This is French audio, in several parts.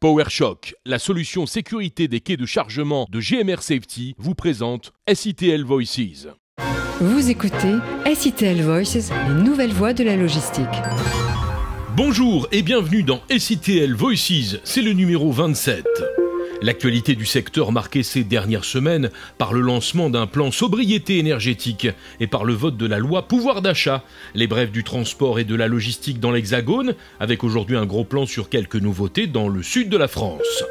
PowerShock, la solution sécurité des quais de chargement de GMR Safety, vous présente SITL Voices. Vous écoutez SITL Voices, les nouvelles voies de la logistique. Bonjour et bienvenue dans SITL Voices, c'est le numéro 27. L'actualité du secteur marquée ces dernières semaines par le lancement d'un plan sobriété énergétique et par le vote de la loi pouvoir d'achat, les brèves du transport et de la logistique dans l'Hexagone, avec aujourd'hui un gros plan sur quelques nouveautés dans le sud de la France.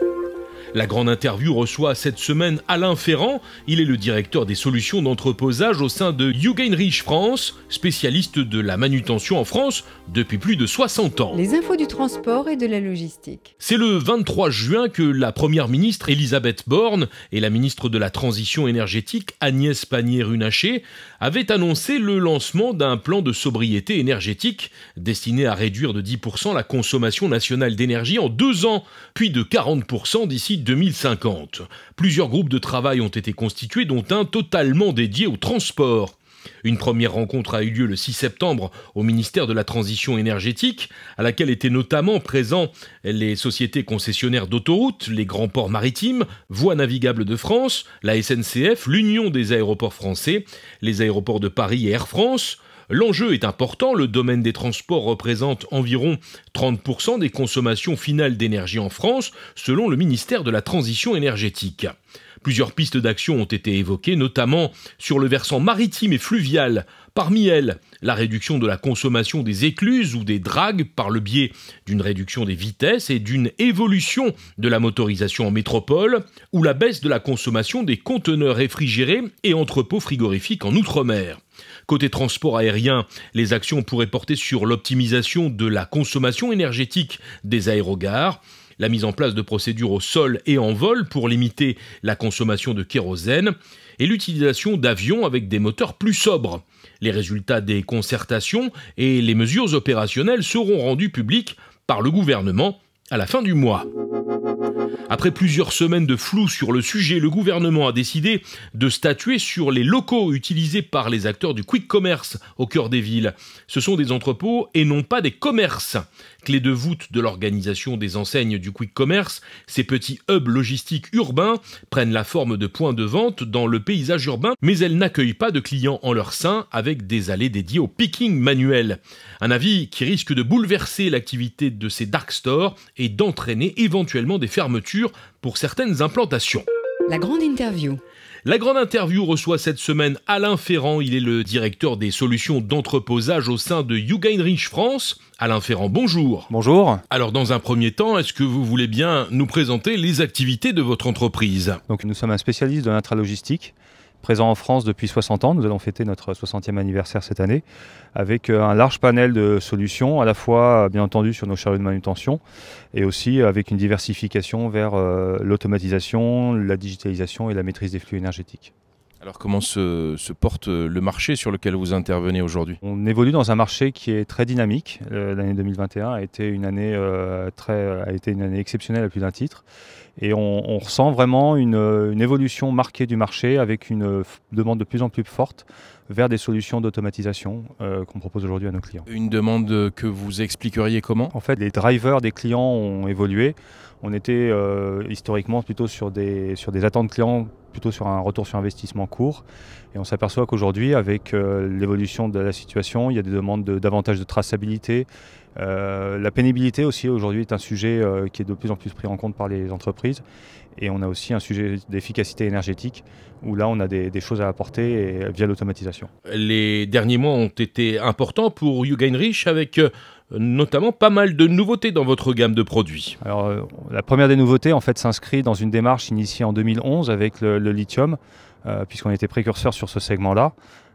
La grande interview reçoit cette semaine Alain Ferrand. Il est le directeur des solutions d'entreposage au sein de Rich France, spécialiste de la manutention en France depuis plus de 60 ans. Les infos du transport et de la logistique. C'est le 23 juin que la première ministre Elisabeth Borne et la ministre de la Transition énergétique Agnès Pannier-Runacher avaient annoncé le lancement d'un plan de sobriété énergétique destiné à réduire de 10% la consommation nationale d'énergie en deux ans, puis de 40% d'ici 2050. Plusieurs groupes de travail ont été constitués, dont un totalement dédié au transport. Une première rencontre a eu lieu le 6 septembre au ministère de la Transition énergétique, à laquelle étaient notamment présents les sociétés concessionnaires d'autoroutes, les grands ports maritimes, Voies navigables de France, la SNCF, l'Union des aéroports français, les aéroports de Paris et Air France, L'enjeu est important, le domaine des transports représente environ 30% des consommations finales d'énergie en France, selon le ministère de la Transition énergétique. Plusieurs pistes d'action ont été évoquées, notamment sur le versant maritime et fluvial. Parmi elles, la réduction de la consommation des écluses ou des dragues par le biais d'une réduction des vitesses et d'une évolution de la motorisation en métropole, ou la baisse de la consommation des conteneurs réfrigérés et entrepôts frigorifiques en Outre-mer. Côté transport aérien, les actions pourraient porter sur l'optimisation de la consommation énergétique des aérogares, la mise en place de procédures au sol et en vol pour limiter la consommation de kérosène, et l'utilisation d'avions avec des moteurs plus sobres. Les résultats des concertations et les mesures opérationnelles seront rendus publics par le gouvernement à la fin du mois. Après plusieurs semaines de flou sur le sujet, le gouvernement a décidé de statuer sur les locaux utilisés par les acteurs du quick commerce au cœur des villes. Ce sont des entrepôts et non pas des commerces. Clé de voûte de l'organisation des enseignes du quick commerce, ces petits hubs logistiques urbains prennent la forme de points de vente dans le paysage urbain, mais elles n'accueillent pas de clients en leur sein avec des allées dédiées au picking manuel. Un avis qui risque de bouleverser l'activité de ces dark stores et d'entraîner éventuellement des fermetures pour certaines implantations. La grande interview. La grande interview reçoit cette semaine Alain Ferrand. Il est le directeur des solutions d'entreposage au sein de Rich France. Alain Ferrand, bonjour. Bonjour. Alors, dans un premier temps, est-ce que vous voulez bien nous présenter les activités de votre entreprise? Donc, nous sommes un spécialiste de l'intralogistique présent en France depuis 60 ans. Nous allons fêter notre 60e anniversaire cette année avec euh, un large panel de solutions, à la fois bien entendu sur nos chariots de manutention et aussi avec une diversification vers euh, l'automatisation, la digitalisation et la maîtrise des flux énergétiques. Alors comment se, porte le marché sur lequel vous intervenez aujourd'hui? On évolue dans un marché qui est très dynamique. Euh, l'année 2021 a été une année très, a été une année exceptionnelle à plus d'un titre. Et on, ressent vraiment une, évolution marquée du marché avec une demande de plus en plus forte vers des solutions d'automatisation euh, qu'on propose aujourd'hui à nos clients. Une demande que vous expliqueriez comment? En fait, les drivers des clients ont évolué. On était euh, historiquement plutôt sur des, sur des attentes clients, plutôt sur un retour sur investissement court. Et on s'aperçoit qu'aujourd'hui, avec euh, l'évolution de la situation, il y a des demandes de, davantage de traçabilité, la pénibilité aussi aujourd'hui est un sujet euh, qui est de plus en plus pris en compte par les entreprises. Et on a aussi un sujet d'efficacité énergétique où là on a des, choses à apporter via l'automatisation. Les derniers mois ont été importants pour Rich avec euh, notamment pas mal de nouveautés dans votre gamme de produits. Alors, la première des nouveautés en fait s'inscrit dans une démarche initiée en 2011 avec le, lithium, puisqu'on était précurseur sur ce segment-là.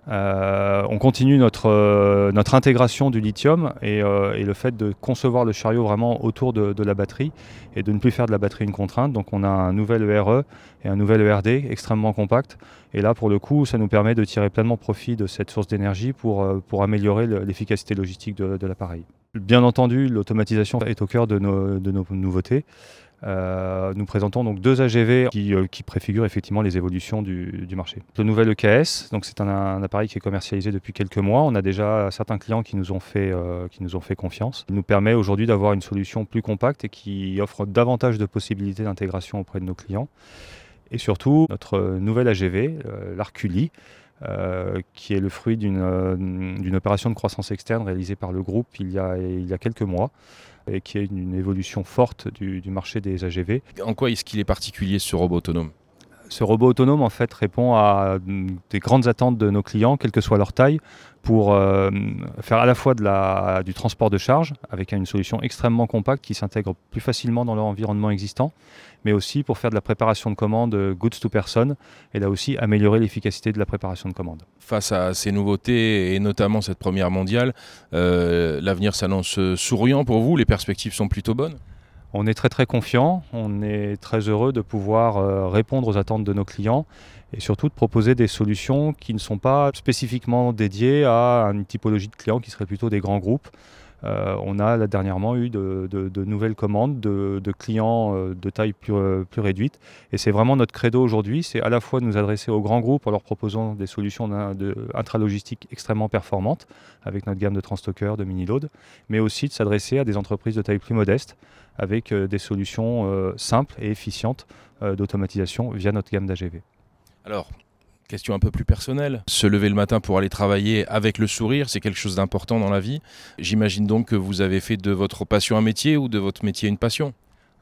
Euh, on continue notre, euh, notre intégration du lithium euh, et, le fait de concevoir le chariot vraiment autour de, la batterie et de ne plus faire de la batterie une contrainte. Donc on a un nouvel ERE et un nouvel ERD extrêmement compact. Et là, pour le coup, ça nous permet de tirer pleinement profit de cette source d'énergie pour, pour améliorer l'efficacité logistique de, l'appareil. Bien entendu, l'automatisation est au cœur de nos nouveautés. Euh, nous présentons donc deux AGV euh, qui, préfigurent effectivement les évolutions du, marché. Le nouvel EKS, c'est un, appareil qui est commercialisé depuis quelques mois. On a déjà certains clients qui nous ont fait, euh, qui nous ont fait confiance. Il nous permet aujourd'hui d'avoir une solution plus compacte et qui offre davantage de possibilités d'intégration auprès de nos clients. Et surtout, notre nouvel AGV, l'Arculi, qui est le fruit d'une opération de croissance externe réalisée par le groupe il y a, il y a quelques mois et qui est une, évolution forte du, marché des AGV. En quoi est-ce qu'il est particulier ce robot autonome? Ce robot autonome en fait répond à des grandes attentes de nos clients, quelle que soit leur taille, pour euh, faire à la fois du transport de charge avec une solution extrêmement compacte qui s'intègre plus facilement dans leur environnement existant, mais aussi pour faire de la préparation de commandes goods to person et là aussi améliorer l'efficacité de la préparation de commandes. Face à ces nouveautés et notamment cette première mondiale, euh, l'avenir s'annonce souriant pour vous, les perspectives sont plutôt bonnes? On est très très confiant, on est très heureux de pouvoir euh, répondre aux attentes de nos clients et surtout de proposer des solutions qui ne sont pas spécifiquement dédiées à une typologie de clients qui serait plutôt des grands groupes. Euh, on a dernièrement eu de, nouvelles commandes de, clients euh, de taille plus, plus réduite. Et c'est vraiment notre credo aujourd'hui, c'est à la fois de nous adresser aux grands groupes en leur proposant des solutions intralogistiques extrêmement performantes avec notre gamme de transstockers, de mini-load, mais aussi de s'adresser à des entreprises de taille plus modeste avec euh, des solutions euh, simples et efficientes euh, d'automatisation via notre gamme d'AGV. Question un peu plus personnelle. Se lever le matin pour aller travailler avec le sourire, c'est quelque chose d'important dans la vie. J'imagine donc que vous avez fait de votre passion un métier ou de votre métier une passion.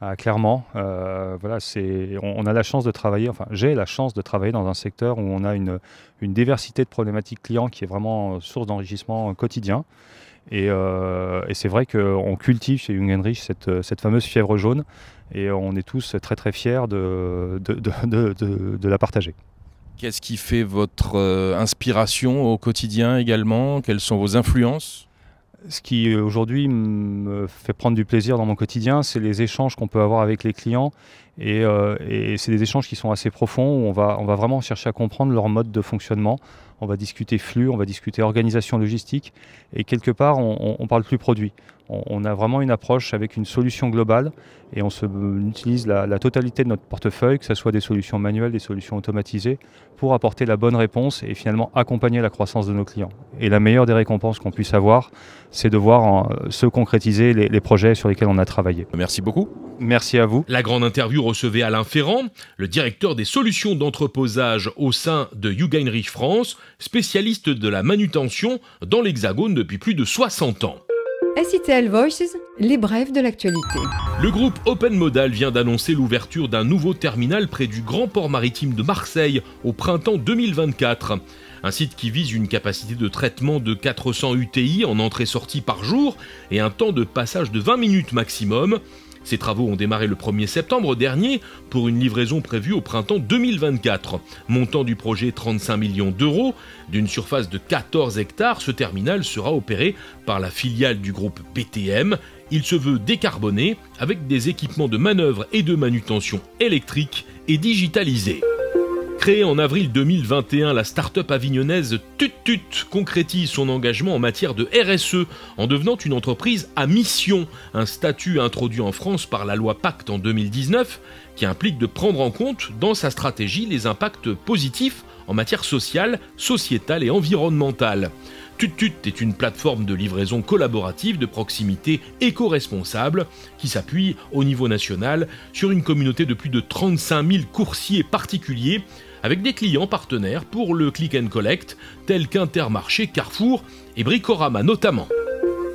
Ah, clairement, voilà, c'est, on, a la chance de travailler, enfin j'ai la chance de travailler dans un secteur où on a une, diversité de problématiques clients qui est vraiment source d'enrichissement quotidien. Euh, et, c'est vrai qu'on cultive chez Young Rich cette, fameuse fièvre jaune et on est tous très très fiers de, la partager. Qu'est-ce qui fait votre euh, inspiration au quotidien également? Quelles sont vos influences? Ce qui aujourd'hui me fait prendre du plaisir dans mon quotidien, c'est les échanges qu'on peut avoir avec les clients. Et, euh, et c'est des échanges qui sont assez profonds, où on va, on va vraiment chercher à comprendre leur mode de fonctionnement, on va discuter flux, on va discuter organisation logistique, et quelque part, on, on parle plus produit. On, a vraiment une approche avec une solution globale, et on, se, utilise la, totalité de notre portefeuille, que ce soit des solutions manuelles, des solutions automatisées, pour apporter la bonne réponse et finalement accompagner la croissance de nos clients. Et la meilleure des récompenses qu'on puisse avoir, c'est de voir euh, se concrétiser les, les projets sur lesquels on a travaillé. Merci beaucoup. Merci à vous. La grande interview recevait Alain Ferrand, le directeur des solutions d'entreposage au sein de Rich France, spécialiste de la manutention dans l'Hexagone depuis plus de 60 ans. SITL Voices, les brèves de l'actualité. Le groupe Open Modal vient d'annoncer l'ouverture d'un nouveau terminal près du grand port maritime de Marseille au printemps 2024. Un site qui vise une capacité de traitement de 400 UTI en entrée-sortie par jour et un temps de passage de 20 minutes maximum. Ces travaux ont démarré le 1er septembre dernier pour une livraison prévue au printemps 2024. Montant du projet 35 millions d'euros. D'une surface de 14 hectares, ce terminal sera opéré par la filiale du groupe BTM. Il se veut décarboné avec des équipements de manœuvre et de manutention électrique et digitalisés. Créée en avril 2021, la start-up avignonnaise TutTut concrétise son engagement en matière de RSE en devenant une entreprise à mission, un statut introduit en France par la loi Pacte en 2019 qui implique de prendre en compte dans sa stratégie les impacts positifs en matière sociale, sociétale et environnementale. TutTut est une plateforme de livraison collaborative de proximité éco-responsable qui s'appuie au niveau national sur une communauté de plus de 35 000 coursiers particuliers avec des clients partenaires pour le click and collect, tels qu'Intermarché, Carrefour et Bricorama notamment.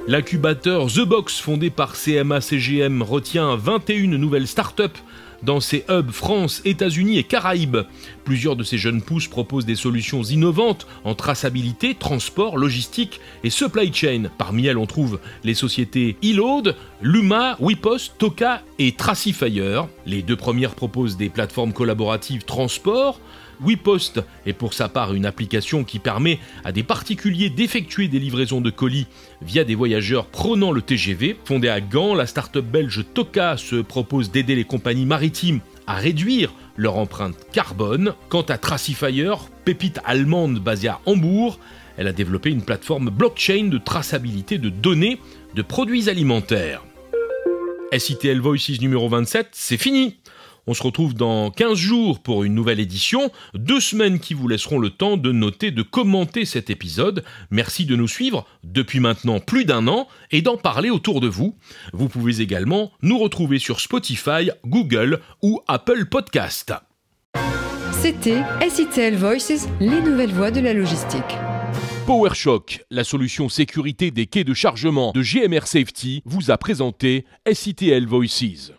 L'incubateur The Box, fondé par CMA CGM, retient 21 nouvelles startups dans ses hubs France, États-Unis et Caraïbes. Plusieurs de ces jeunes pousses proposent des solutions innovantes en traçabilité, transport, logistique et supply chain. Parmi elles, on trouve les sociétés Eload, Luma, WePost, Toka et Tracifyer. Les deux premières proposent des plateformes collaboratives transport, WePost est pour sa part une application qui permet à des particuliers d'effectuer des livraisons de colis via des voyageurs prenant le TGV. Fondée à Gand, la start-up belge Toka se propose d'aider les compagnies à réduire leur empreinte carbone. Quant à Tracifyer, pépite allemande basée à Hambourg, elle a développé une plateforme blockchain de traçabilité de données de produits alimentaires. SITL Voices numéro 27, c'est fini. On se retrouve dans 15 jours pour une nouvelle édition, deux semaines qui vous laisseront le temps de noter, de commenter cet épisode. Merci de nous suivre depuis maintenant plus d'un an et d'en parler autour de vous. Vous pouvez également nous retrouver sur Spotify, Google ou Apple Podcast. C'était SITL Voices, les nouvelles voies de la logistique. PowerShock, la solution sécurité des quais de chargement de GMR Safety, vous a présenté SITL Voices.